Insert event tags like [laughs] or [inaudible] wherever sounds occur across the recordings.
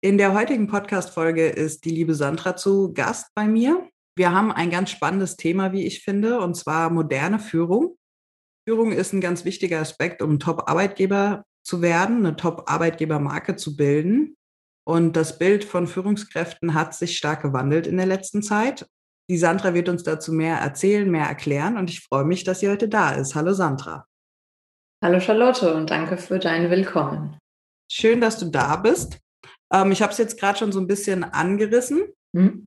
In der heutigen Podcast-Folge ist die liebe Sandra zu Gast bei mir. Wir haben ein ganz spannendes Thema, wie ich finde, und zwar moderne Führung. Führung ist ein ganz wichtiger Aspekt, um Top-Arbeitgeber zu werden, eine Top-Arbeitgebermarke zu bilden. Und das Bild von Führungskräften hat sich stark gewandelt in der letzten Zeit. Die Sandra wird uns dazu mehr erzählen, mehr erklären und ich freue mich, dass sie heute da ist. Hallo Sandra. Hallo Charlotte und danke für dein Willkommen. Schön, dass du da bist. Ähm, ich habe es jetzt gerade schon so ein bisschen angerissen. Hm?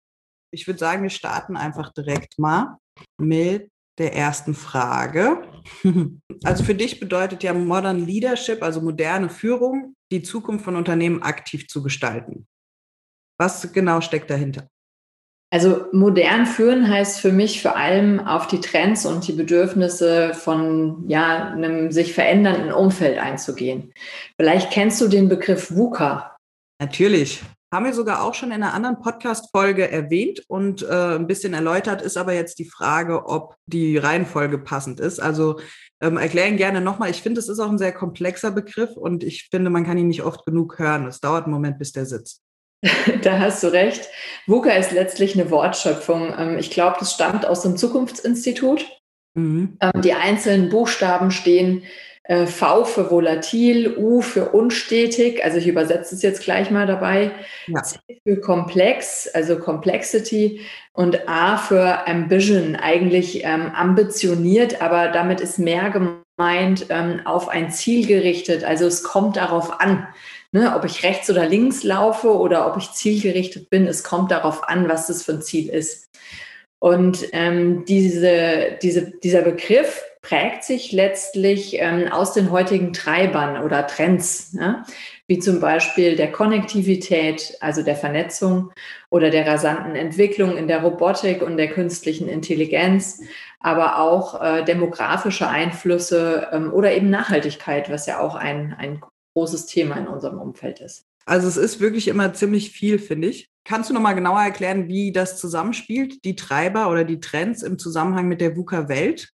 Ich würde sagen, wir starten einfach direkt mal mit der ersten Frage. [laughs] Also für dich bedeutet ja Modern Leadership, also moderne Führung, die Zukunft von Unternehmen aktiv zu gestalten. Was genau steckt dahinter? Also modern führen heißt für mich vor allem auf die Trends und die Bedürfnisse von ja, einem sich verändernden Umfeld einzugehen. Vielleicht kennst du den Begriff VUCA. Natürlich. Haben wir sogar auch schon in einer anderen Podcast-Folge erwähnt und äh, ein bisschen erläutert, ist aber jetzt die Frage, ob die Reihenfolge passend ist. Also ähm, erklären gerne nochmal. Ich finde, es ist auch ein sehr komplexer Begriff und ich finde, man kann ihn nicht oft genug hören. Es dauert einen Moment, bis der sitzt. [laughs] Da hast du recht. VUCA ist letztlich eine Wortschöpfung. Ähm, ich glaube, das stammt aus dem Zukunftsinstitut. Mhm. Ähm, die einzelnen Buchstaben stehen v für volatil, U für unstetig, also ich übersetze es jetzt gleich mal dabei, ja. C für komplex, also Complexity und A für Ambition, eigentlich ähm, ambitioniert, aber damit ist mehr gemeint ähm, auf ein Ziel gerichtet, also es kommt darauf an. Ne, ob ich rechts oder links laufe oder ob ich zielgerichtet bin, es kommt darauf an, was das für ein Ziel ist. Und ähm, diese, diese, dieser Begriff prägt sich letztlich ähm, aus den heutigen Treibern oder Trends, ne? wie zum Beispiel der Konnektivität, also der Vernetzung oder der rasanten Entwicklung in der Robotik und der künstlichen Intelligenz, aber auch äh, demografische Einflüsse ähm, oder eben Nachhaltigkeit, was ja auch ein, ein großes Thema in unserem Umfeld ist. Also es ist wirklich immer ziemlich viel, finde ich. Kannst du noch mal genauer erklären, wie das zusammenspielt, die Treiber oder die Trends im Zusammenhang mit der VUCA-Welt?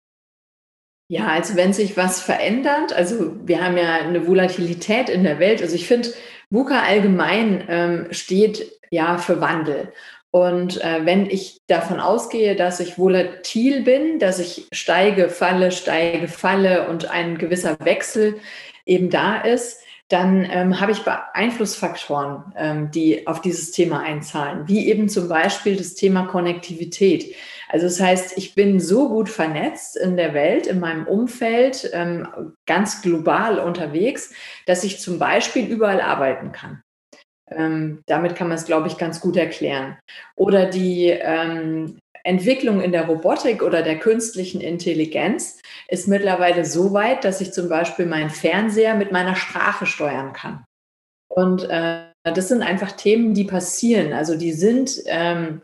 Ja, also wenn sich was verändert, also wir haben ja eine Volatilität in der Welt. Also ich finde, VUCA allgemein ähm, steht ja für Wandel. Und äh, wenn ich davon ausgehe, dass ich volatil bin, dass ich steige, falle, steige, falle und ein gewisser Wechsel eben da ist, dann ähm, habe ich Einflussfaktoren, ähm, die auf dieses Thema einzahlen, wie eben zum Beispiel das Thema Konnektivität. Also das heißt, ich bin so gut vernetzt in der Welt, in meinem Umfeld, ähm, ganz global unterwegs, dass ich zum Beispiel überall arbeiten kann. Ähm, damit kann man es, glaube ich, ganz gut erklären. Oder die ähm, Entwicklung in der Robotik oder der künstlichen Intelligenz ist mittlerweile so weit, dass ich zum Beispiel meinen Fernseher mit meiner Sprache steuern kann. Und äh, das sind einfach Themen, die passieren. Also die sind ähm,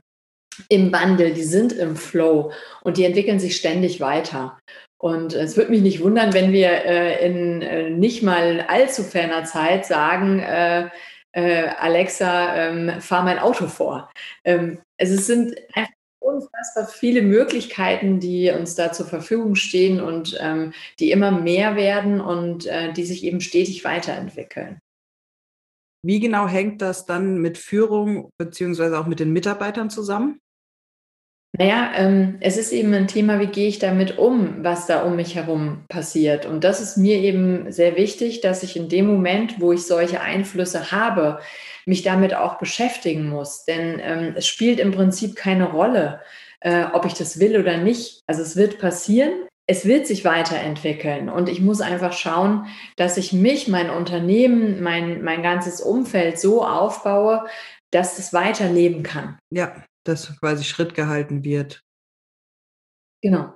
im Wandel, die sind im Flow und die entwickeln sich ständig weiter. Und es würde mich nicht wundern, wenn wir äh, in äh, nicht mal allzu ferner Zeit sagen, äh, äh Alexa, ähm, fahr mein Auto vor. Ähm, es sind einfach unfassbar viele Möglichkeiten, die uns da zur Verfügung stehen und ähm, die immer mehr werden und äh, die sich eben stetig weiterentwickeln. Wie genau hängt das dann mit Führung beziehungsweise auch mit den Mitarbeitern zusammen? Naja, ähm, es ist eben ein Thema, wie gehe ich damit um, was da um mich herum passiert. Und das ist mir eben sehr wichtig, dass ich in dem Moment, wo ich solche Einflüsse habe, mich damit auch beschäftigen muss. Denn ähm, es spielt im Prinzip keine Rolle, äh, ob ich das will oder nicht. Also es wird passieren, es wird sich weiterentwickeln und ich muss einfach schauen, dass ich mich, mein Unternehmen, mein, mein ganzes Umfeld so aufbaue, dass es weiterleben kann. Ja, dass quasi Schritt gehalten wird. Genau.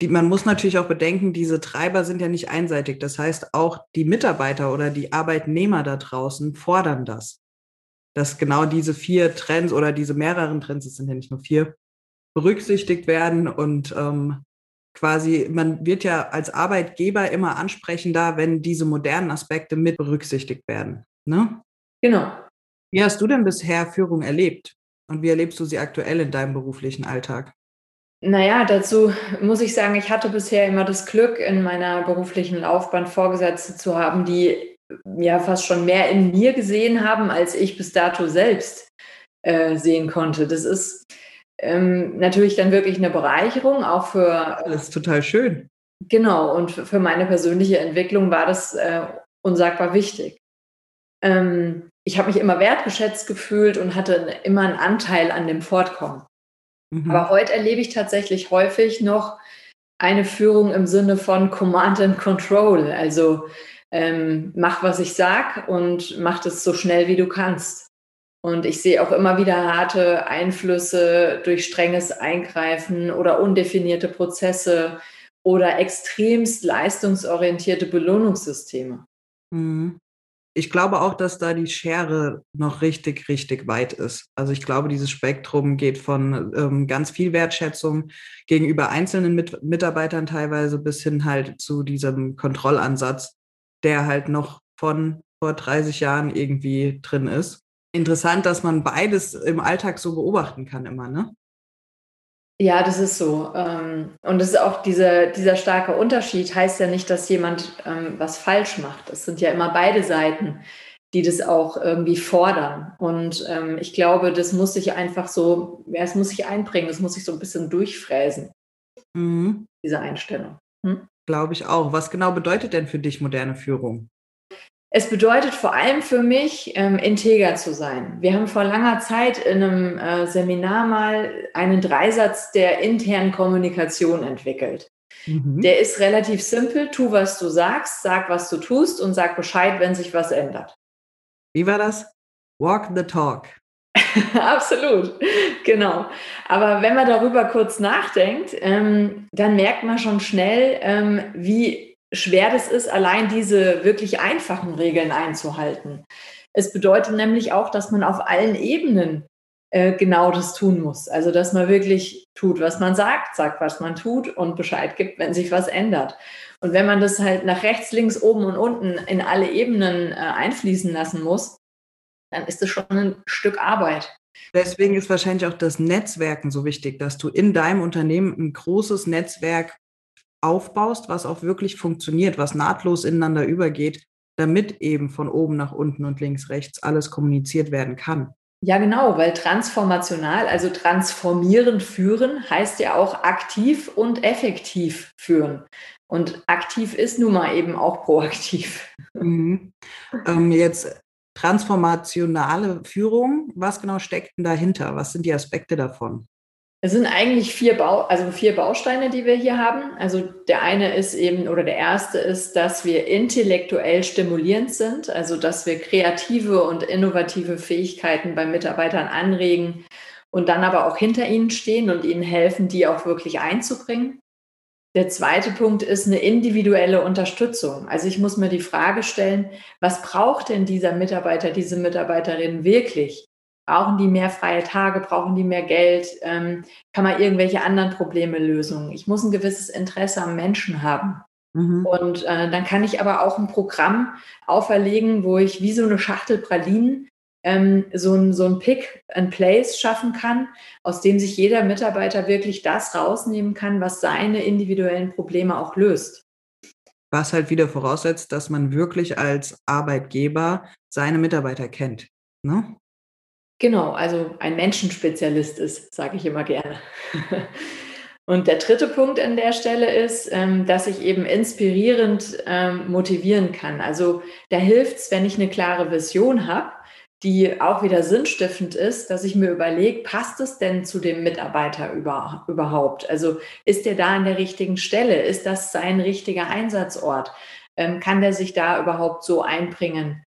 Die, man muss natürlich auch bedenken, diese Treiber sind ja nicht einseitig. Das heißt, auch die Mitarbeiter oder die Arbeitnehmer da draußen fordern das. dass genau diese vier Trends oder diese mehreren Trends, es sind ja nicht nur vier, berücksichtigt werden und ähm, quasi, man wird ja als Arbeitgeber immer ansprechender, wenn diese modernen Aspekte mit berücksichtigt werden. Ne? Genau. Wie hast du denn bisher Führung erlebt? Und wie erlebst du sie aktuell in deinem beruflichen Alltag? Naja, dazu muss ich sagen, ich hatte bisher immer das Glück, in meiner beruflichen Laufbahn Vorgesetzte zu haben, die ja fast schon mehr in mir gesehen haben, als ich bis dato selbst äh, sehen konnte. Das ist ähm, natürlich dann wirklich eine Bereicherung, auch für. Das ist total schön. Genau, und für meine persönliche Entwicklung war das äh, unsagbar wichtig. Ähm, ich habe mich immer wertgeschätzt gefühlt und hatte immer einen Anteil an dem Fortkommen. Mhm. Aber heute erlebe ich tatsächlich häufig noch eine Führung im Sinne von Command and Control. Also ähm, mach, was ich sag und mach das so schnell, wie du kannst. Und ich sehe auch immer wieder harte Einflüsse durch strenges Eingreifen oder undefinierte Prozesse oder extremst leistungsorientierte Belohnungssysteme. Mhm ich glaube auch, dass da die Schere noch richtig, richtig weit ist. Also ich glaube, dieses Spektrum geht von ähm, ganz viel Wertschätzung gegenüber einzelnen Mit Mitarbeitern teilweise bis hin halt zu diesem Kontrollansatz, der halt noch von vor 30 Jahren irgendwie drin ist. Interessant, dass man beides im Alltag so beobachten kann immer, ne? Ja, das ist so. Ähm, und das ist auch diese, dieser starke Unterschied, heißt ja nicht, dass jemand ähm, was falsch macht. Es sind ja immer beide Seiten, die das auch irgendwie fordern. Und ähm, ich glaube, das muss sich einfach so, ja, es muss sich einbringen, es muss sich so ein bisschen durchfräsen, mhm. diese Einstellung. Hm? Glaube ich auch. Was genau bedeutet denn für dich moderne Führung? Es bedeutet vor allem für mich, ähm, integer zu sein. Wir haben vor langer Zeit in einem äh, Seminar mal einen Dreisatz der internen Kommunikation entwickelt. Mhm. Der ist relativ simpel. Tu, was du sagst, sag, was du tust und sag Bescheid, wenn sich was ändert. Wie war das? Walk the talk. [laughs] Absolut, genau. Aber wenn man darüber kurz nachdenkt, ähm, dann merkt man schon schnell, ähm, wie schwer das ist, allein diese wirklich einfachen Regeln einzuhalten. Es bedeutet nämlich auch, dass man auf allen Ebenen äh, genau das tun muss. Also, dass man wirklich tut, was man sagt, sagt, was man tut und Bescheid gibt, wenn sich was ändert. Und wenn man das halt nach rechts, links, oben und unten in alle Ebenen äh, einfließen lassen muss, dann ist es schon ein Stück Arbeit. Deswegen ist wahrscheinlich auch das Netzwerken so wichtig, dass du in deinem Unternehmen ein großes Netzwerk aufbaust, was auch wirklich funktioniert, was nahtlos ineinander übergeht, damit eben von oben nach unten und links, rechts alles kommuniziert werden kann. Ja, genau, weil transformational, also transformierend führen, heißt ja auch aktiv und effektiv führen. Und aktiv ist nun mal eben auch proaktiv. Mhm. Ähm, jetzt transformationale Führung, was genau steckt denn dahinter? Was sind die Aspekte davon? Es sind eigentlich vier, Bau, also vier Bausteine, die wir hier haben. Also der eine ist eben, oder der erste ist, dass wir intellektuell stimulierend sind, also dass wir kreative und innovative Fähigkeiten bei Mitarbeitern anregen und dann aber auch hinter ihnen stehen und ihnen helfen, die auch wirklich einzubringen. Der zweite Punkt ist eine individuelle Unterstützung. Also ich muss mir die Frage stellen, was braucht denn dieser Mitarbeiter, diese Mitarbeiterin wirklich? Brauchen die mehr freie Tage? Brauchen die mehr Geld? Ähm, kann man irgendwelche anderen Probleme lösen? Ich muss ein gewisses Interesse am Menschen haben. Mhm. Und äh, dann kann ich aber auch ein Programm auferlegen, wo ich wie so eine Schachtel Pralinen ähm, so ein, so ein Pick and Place schaffen kann, aus dem sich jeder Mitarbeiter wirklich das rausnehmen kann, was seine individuellen Probleme auch löst. Was halt wieder voraussetzt, dass man wirklich als Arbeitgeber seine Mitarbeiter kennt. Ne? Genau, also ein Menschenspezialist ist, sage ich immer gerne. [laughs] Und der dritte Punkt an der Stelle ist, ähm, dass ich eben inspirierend ähm, motivieren kann. Also da hilft es, wenn ich eine klare Vision habe, die auch wieder sinnstiftend ist, dass ich mir überlege, passt es denn zu dem Mitarbeiter über, überhaupt? Also ist der da an der richtigen Stelle? Ist das sein richtiger Einsatzort? Ähm, kann der sich da überhaupt so einbringen,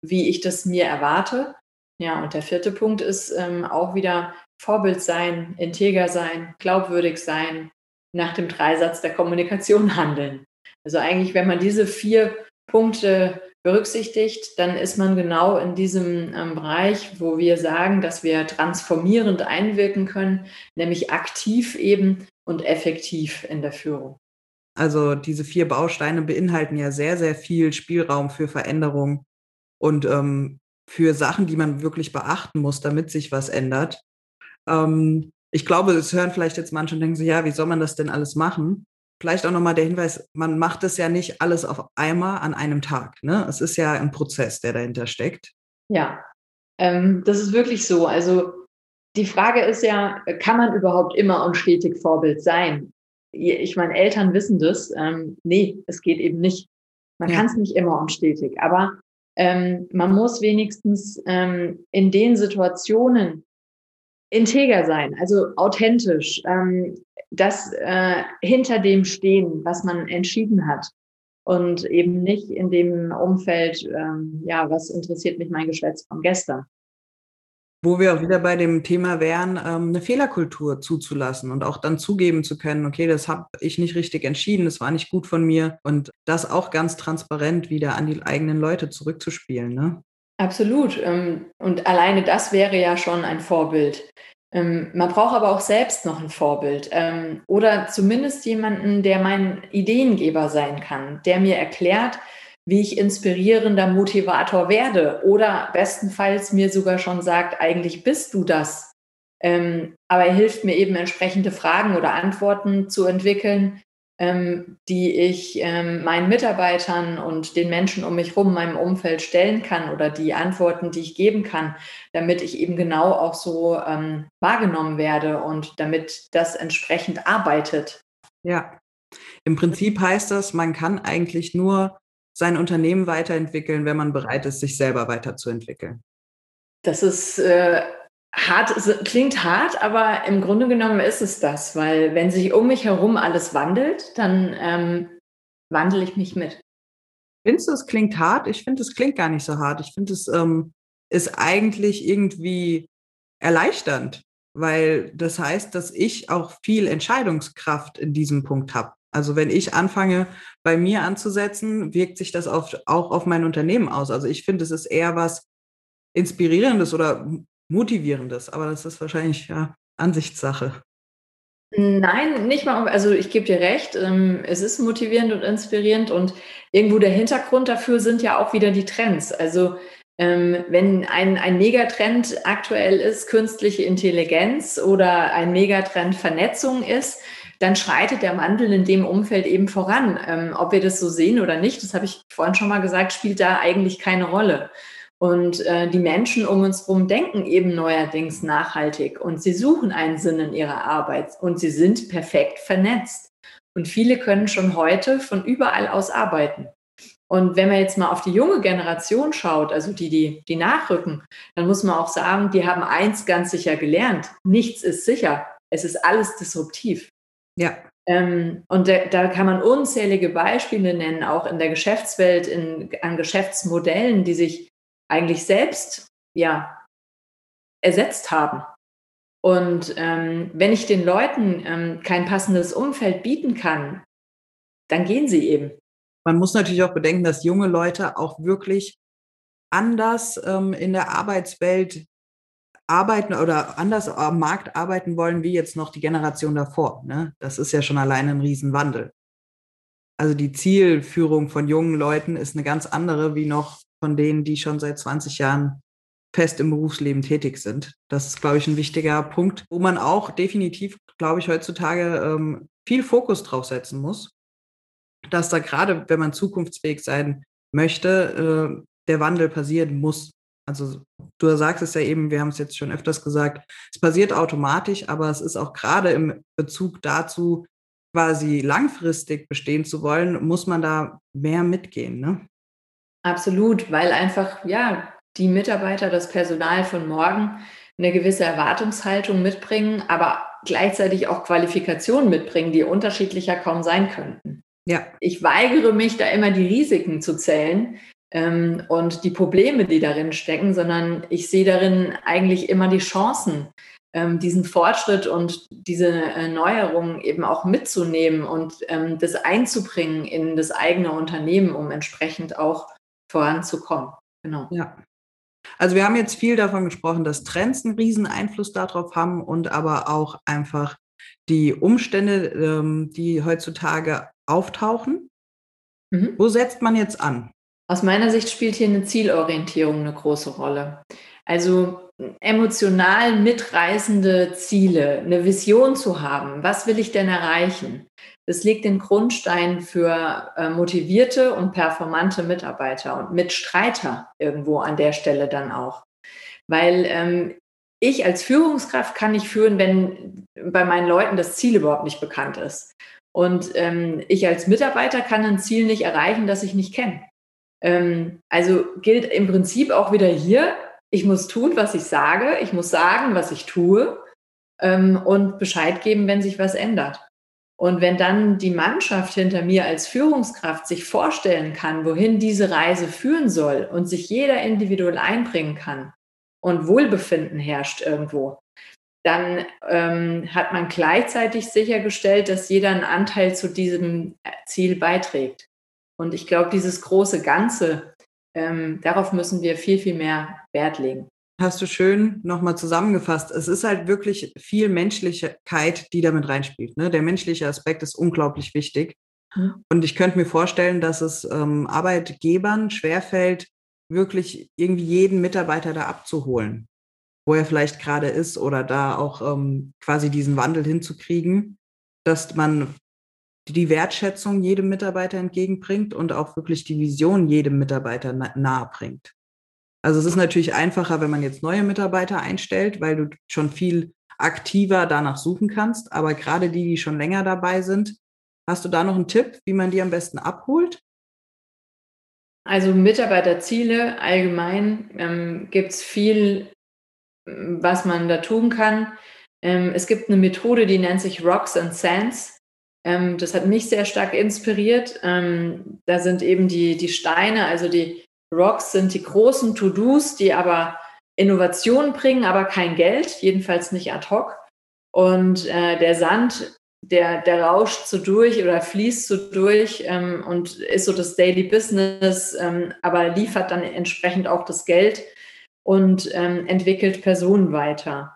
wie ich das mir erwarte? Ja, und der vierte Punkt ist ähm, auch wieder Vorbild sein, integer sein, glaubwürdig sein, nach dem Dreisatz der Kommunikation [laughs] handeln. Also eigentlich, wenn man diese vier Punkte berücksichtigt, dann ist man genau in diesem ähm, Bereich, wo wir sagen, dass wir transformierend einwirken können, nämlich aktiv eben und effektiv in der Führung. Also diese vier Bausteine beinhalten ja sehr, sehr viel Spielraum für Veränderung und ähm, für Sachen, die man wirklich beachten muss, damit sich was ändert. Ähm, ich glaube, es hören vielleicht jetzt manche und denken sich, ja, wie soll man das denn alles machen? Vielleicht auch nochmal der Hinweis, man macht es ja nicht alles auf einmal an einem Tag. Ne? Es ist ja ein Prozess, der dahinter steckt. Ja, ähm, das ist wirklich so. Also die Frage ist ja, kann man überhaupt immer und stetig Vorbild sein? Ich meine, Eltern wissen das. Ähm, nee, es geht eben nicht. Man ja. kann es nicht immer und stetig. Aber ähm, man muss wenigstens ähm, in den Situationen integer sein, also authentisch, ähm, das äh, hinter dem stehen, was man entschieden hat und eben nicht in dem Umfeld, ähm, ja, was interessiert mich mein Geschwätz von gestern. Wo wir auch wieder bei dem Thema wären, ähm, eine Fehlerkultur zuzulassen und auch dann zugeben zu können, okay, das habe ich nicht richtig entschieden, das war nicht gut von mir und das auch ganz transparent wieder an die eigenen Leute zurückzuspielen. Ne? Absolut. Ähm, und alleine das wäre ja schon ein Vorbild. Ähm, man braucht aber auch selbst noch ein Vorbild oder zumindest jemanden, der mein Ideengeber sein kann, der mir erklärt, wie ich inspirierender Motivator werde oder bestenfalls mir sogar schon sagt, eigentlich bist du das. aber er hilft mir eben entsprechende Fragen oder Antworten zu entwickeln, ähm, die ich ähm, meinen Mitarbeitern und den Menschen um mich herum, meinem Umfeld stellen kann oder die Antworten, die ich geben kann, damit ich eben genau auch so ähm, wahrgenommen werde und damit das entsprechend arbeitet. Ja, im Prinzip heißt das, man kann eigentlich nur sein Unternehmen weiterentwickeln, wenn man bereit ist, sich selber weiterzuentwickeln. Das ist äh, hart, klingt hart, aber im Grunde genommen ist es das, weil wenn sich um mich herum alles wandelt, dann ähm, wandle ich mich mit. Findest du, es klingt hart? Ich finde, es klingt gar nicht so hart. Ich finde, es ähm, ist eigentlich irgendwie erleichternd, weil das heißt, dass ich auch viel Entscheidungskraft in diesem Punkt habe. Also wenn ich anfange, bei mir anzusetzen, wirkt sich das auf, auch auf mein Unternehmen aus. Also ich finde, es ist eher was Inspirierendes oder Motivierendes, aber das ist wahrscheinlich ja Ansichtssache. Nein, nicht mal. Also ich gebe dir recht, ähm, es ist motivierend und inspirierend und irgendwo der Hintergrund dafür sind ja auch wieder die Trends. Also ähm, wenn ein, ein Megatrend aktuell ist, künstliche Intelligenz oder ein Megatrend Vernetzung ist, dann schreitet der Wandel in dem Umfeld eben voran. Ähm, ob wir das so sehen oder nicht, das habe ich vorhin schon mal gesagt, spielt da eigentlich keine Rolle. Und äh, die Menschen um uns herum denken eben neuerdings nachhaltig und sie suchen einen Sinn in ihrer Arbeit und sie sind perfekt vernetzt. Und viele können schon heute von überall aus arbeiten. Und wenn man jetzt mal auf die junge Generation schaut, also die, die, die nachrücken, dann muss man auch sagen, die haben eins ganz sicher gelernt. Nichts ist sicher. Es ist alles disruptiv. Ja. Ähm, und da, da, kann man unzählige Beispiele nennen, auch in der Geschäftswelt, in, an Geschäftsmodellen, die sich eigentlich selbst ja ersetzt haben. Und ähm, wenn ich den Leuten ähm, kein passendes Umfeld bieten kann, dann gehen sie eben. Man muss natürlich auch bedenken, dass junge Leute auch wirklich anders ähm, in der Arbeitswelt arbeiten oder anders am Markt arbeiten wollen, wie jetzt noch die Generation davor. Ne? Das ist ja schon alleine ein Riesenwandel. Also die Zielführung von jungen Leuten ist eine ganz andere wie noch von denen, die schon seit 20 Jahren fest im Berufsleben tätig sind. Das ist, glaube ich, ein wichtiger Punkt, wo man auch definitiv, glaube ich, heutzutage ähm, viel Fokus drauf setzen muss, dass da gerade, wenn man zukunftsfähig sein möchte, äh, der Wandel passieren muss. Also du sagst es ja eben, wir haben es jetzt schon öfters gesagt, es passiert automatisch, aber es ist auch gerade im Bezug dazu, quasi langfristig bestehen zu wollen, muss man da mehr mitgehen. Ne? Absolut, weil einfach, ja, die Mitarbeiter, das Personal von morgen eine gewisse Erwartungshaltung mitbringen, aber gleichzeitig auch Qualifikationen mitbringen, die unterschiedlicher kaum sein könnten. Ja. Ich weigere mich, da immer die Risiken zu zählen ähm, und die Probleme, die darin stecken, sondern ich sehe darin eigentlich immer die Chancen, ähm, diesen Fortschritt und diese äh, Neuerungen eben auch mitzunehmen und ähm, das einzubringen in das eigene Unternehmen, um entsprechend auch voranzukommen. Genau. Ja. Also wir haben jetzt viel davon gesprochen, dass Trends einen riesen Einfluss darauf haben und aber auch einfach die Umstände, ähm, die heutzutage auftauchen. Mhm. Wo setzt man jetzt an? Aus meiner Sicht spielt hier eine Zielorientierung eine große Rolle. Also emotional mitreißende Ziele, eine Vision zu haben. Was will ich denn erreichen? Das legt den Grundstein für äh, motivierte und performante Mitarbeiter und Mitstreiter irgendwo an der Stelle dann auch. Weil ähm, ich als Führungskraft kann nicht führen, wenn bei meinen Leuten das Ziel überhaupt nicht bekannt ist. Und ähm, ich als Mitarbeiter kann ein Ziel nicht erreichen, das ich nicht kenne. Ähm, also gilt im Prinzip auch wieder hier, ich muss tun, was ich sage, ich muss sagen, was ich tue ähm, und Bescheid geben, wenn sich was ändert. Und wenn dann die Mannschaft hinter mir als Führungskraft sich vorstellen kann, wohin diese Reise führen soll und sich jeder individuell einbringen kann und Wohlbefinden herrscht irgendwo, dann ähm, hat man gleichzeitig sichergestellt, dass jeder einen Anteil zu diesem Ziel beiträgt. Und ich glaube, dieses große Ganze, ähm, darauf müssen wir viel, viel mehr Wert legen. Hast du schön nochmal zusammengefasst. Es ist halt wirklich viel Menschlichkeit, die damit reinspielt. Ne? Der menschliche Aspekt ist unglaublich wichtig. Mhm. Und ich könnte mir vorstellen, dass es ähm, Arbeitgebern schwerfällt, wirklich irgendwie jeden Mitarbeiter da abzuholen, wo er vielleicht gerade ist oder da auch ähm, quasi diesen Wandel hinzukriegen, dass man die Wertschätzung jedem Mitarbeiter entgegenbringt und auch wirklich die Vision jedem Mitarbeiter nahe bringt. Also es ist natürlich einfacher, wenn man jetzt neue Mitarbeiter einstellt, weil du schon viel aktiver danach suchen kannst. Aber gerade die, die schon länger dabei sind, hast du da noch einen Tipp, wie man die am besten abholt? Also Mitarbeiterziele allgemein ähm, gibt es viel, was man da tun kann. Ähm, es gibt eine Methode, die nennt sich Rocks and Sands. Ähm, das hat mich sehr stark inspiriert. Ähm, da sind eben die, die Steine, also die Rocks sind die großen To-Dos, die aber Innovationen bringen, aber kein Geld, jedenfalls nicht ad hoc. Und äh, der Sand, der, der rauscht so durch oder fließt so durch ähm, und ist so das Daily Business, ähm, aber liefert dann entsprechend auch das Geld und ähm, entwickelt Personen weiter.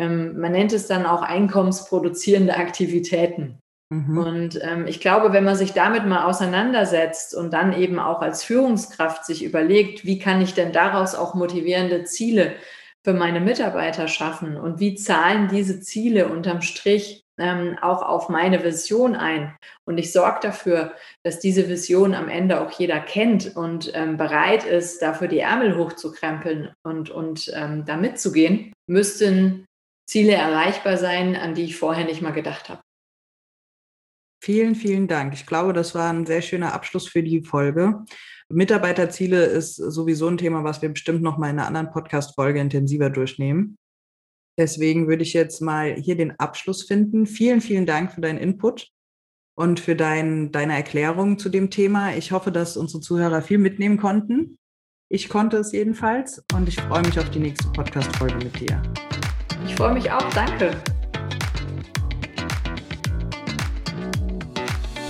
Ähm, man nennt es dann auch einkommensproduzierende Aktivitäten. Mhm. Und ähm, ich glaube, wenn man sich damit mal auseinandersetzt und dann eben auch als Führungskraft sich überlegt, wie kann ich denn daraus auch motivierende Ziele für meine Mitarbeiter schaffen und wie zahlen diese Ziele unterm Strich ähm, auch auf meine Vision ein. Und ich sorge dafür, dass diese Vision am Ende auch jeder kennt und ähm, bereit ist, dafür die Ärmel hochzukrempeln und, und ähm, da mitzugehen, müssten Ziele erreichbar sein, an die ich vorher nicht mal gedacht habe. Vielen, vielen Dank. Ich glaube, das war ein sehr schöner Abschluss für die Folge. Mitarbeiterziele ist sowieso ein Thema, was wir bestimmt noch mal in einer anderen Podcast-Folge intensiver durchnehmen. Deswegen würde ich jetzt mal hier den Abschluss finden. Vielen, vielen Dank für deinen Input und für dein, deine Erklärung zu dem Thema. Ich hoffe, dass unsere Zuhörer viel mitnehmen konnten. Ich konnte es jedenfalls und ich freue mich auf die nächste Podcast-Folge mit dir. Ich freue mich auch. Danke.